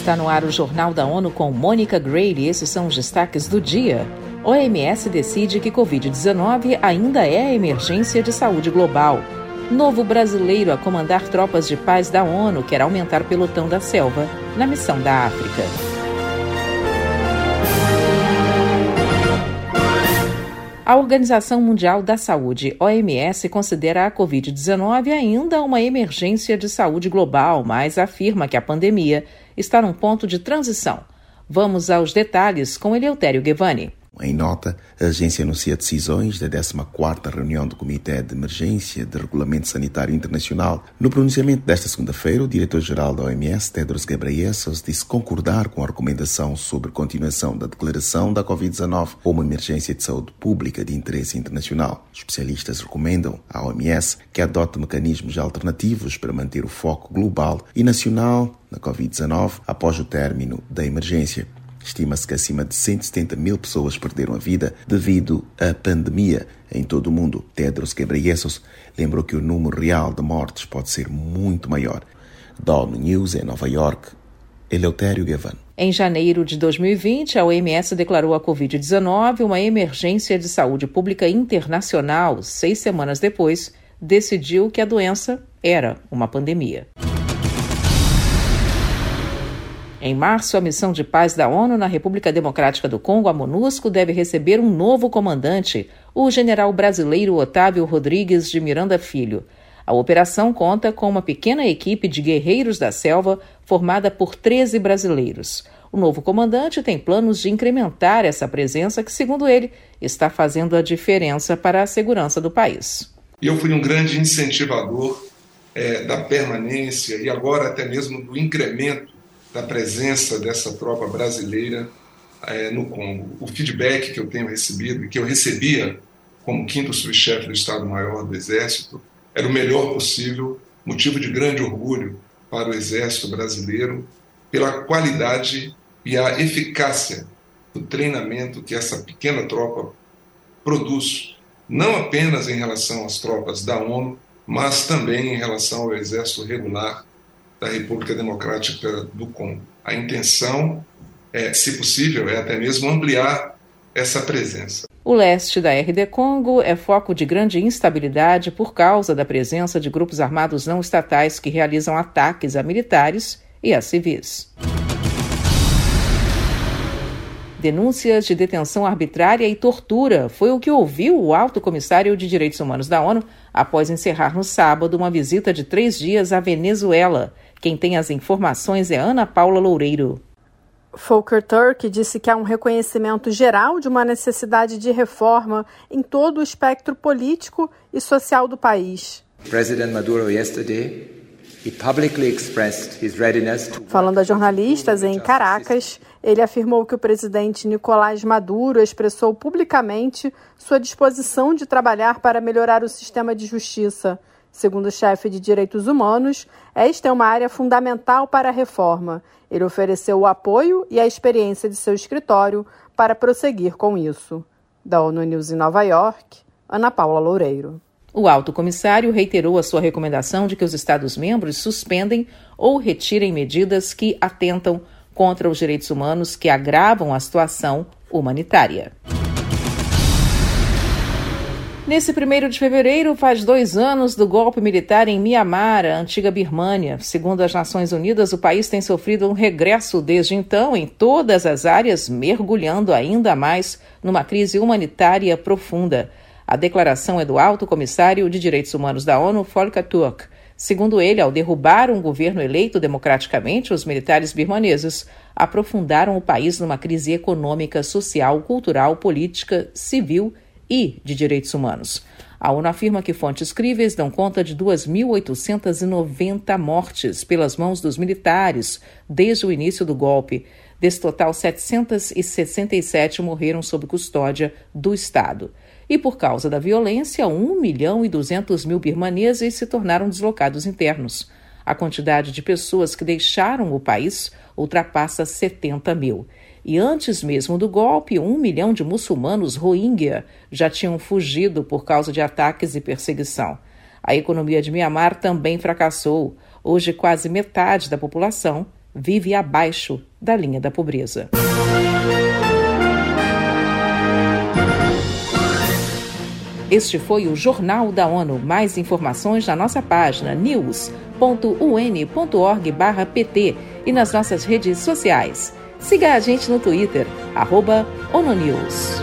Está no ar o Jornal da ONU com Mônica Gray e esses são os destaques do dia. OMS decide que Covid-19 ainda é emergência de saúde global. Novo brasileiro a comandar tropas de paz da ONU quer aumentar pelotão da selva na missão da África. A Organização Mundial da Saúde, OMS, considera a Covid-19 ainda uma emergência de saúde global, mas afirma que a pandemia está num ponto de transição. Vamos aos detalhes com Eleutério Guevani. Em nota, a agência anuncia decisões da 14ª reunião do Comitê de Emergência de Regulamento Sanitário Internacional. No pronunciamento desta segunda-feira, o diretor-geral da OMS, Tedros Ghebreyesus, disse concordar com a recomendação sobre continuação da declaração da Covid-19 como emergência de saúde pública de interesse internacional. Especialistas recomendam à OMS que adote mecanismos alternativos para manter o foco global e nacional na Covid-19 após o término da emergência. Estima-se que acima de 170 mil pessoas perderam a vida devido à pandemia em todo o mundo. Tedros Ghebreyesus lembrou que o número real de mortes pode ser muito maior. Da ONU News em Nova York, Eleutério Gavan. Em janeiro de 2020, a OMS declarou a Covid-19 uma emergência de saúde pública internacional. Seis semanas depois, decidiu que a doença era uma pandemia. Em março, a missão de paz da ONU na República Democrática do Congo, a MONUSCO, deve receber um novo comandante, o general brasileiro Otávio Rodrigues de Miranda Filho. A operação conta com uma pequena equipe de guerreiros da selva formada por 13 brasileiros. O novo comandante tem planos de incrementar essa presença que, segundo ele, está fazendo a diferença para a segurança do país. Eu fui um grande incentivador é, da permanência e agora até mesmo do incremento da presença dessa tropa brasileira é, no Congo. O feedback que eu tenho recebido e que eu recebia como quinto subchefe do Estado-Maior do Exército era o melhor possível, motivo de grande orgulho para o Exército brasileiro pela qualidade e a eficácia do treinamento que essa pequena tropa produz, não apenas em relação às tropas da ONU, mas também em relação ao Exército regular da República Democrática do Congo. A intenção, é, se possível, é até mesmo ampliar essa presença. O leste da RD Congo é foco de grande instabilidade por causa da presença de grupos armados não estatais que realizam ataques a militares e a civis. Denúncias de detenção arbitrária e tortura foi o que ouviu o alto comissário de direitos humanos da ONU após encerrar no sábado uma visita de três dias à Venezuela. Quem tem as informações é Ana Paula Loureiro. Volker Turk disse que há um reconhecimento geral de uma necessidade de reforma em todo o espectro político e social do país. President Maduro yesterday Falando a jornalistas em Caracas, ele afirmou que o presidente Nicolás Maduro expressou publicamente sua disposição de trabalhar para melhorar o sistema de justiça. Segundo o chefe de direitos humanos, esta é uma área fundamental para a reforma. Ele ofereceu o apoio e a experiência de seu escritório para prosseguir com isso. Da ONU News em Nova York, Ana Paula Loureiro. O alto comissário reiterou a sua recomendação de que os Estados-membros suspendem ou retirem medidas que atentam contra os direitos humanos que agravam a situação humanitária. Nesse 1 de fevereiro, faz dois anos do golpe militar em Mianmar, a antiga Birmânia. Segundo as Nações Unidas, o país tem sofrido um regresso desde então em todas as áreas, mergulhando ainda mais numa crise humanitária profunda. A declaração é do alto comissário de direitos humanos da ONU, Volker Turk. Segundo ele, ao derrubar um governo eleito democraticamente, os militares birmaneses aprofundaram o país numa crise econômica, social, cultural, política, civil e de direitos humanos. A ONU afirma que fontes críveis dão conta de 2.890 mortes pelas mãos dos militares desde o início do golpe. Desse total, 767 morreram sob custódia do Estado. E por causa da violência, 1 milhão e 200 mil birmaneses se tornaram deslocados internos. A quantidade de pessoas que deixaram o país ultrapassa 70 mil. E antes mesmo do golpe, um milhão de muçulmanos Rohingya já tinham fugido por causa de ataques e perseguição. A economia de Mianmar também fracassou. Hoje, quase metade da população vive abaixo da linha da pobreza. Este foi o Jornal da ONU. Mais informações na nossa página news.un.org/pt e nas nossas redes sociais. Siga a gente no Twitter, arroba ONUNews.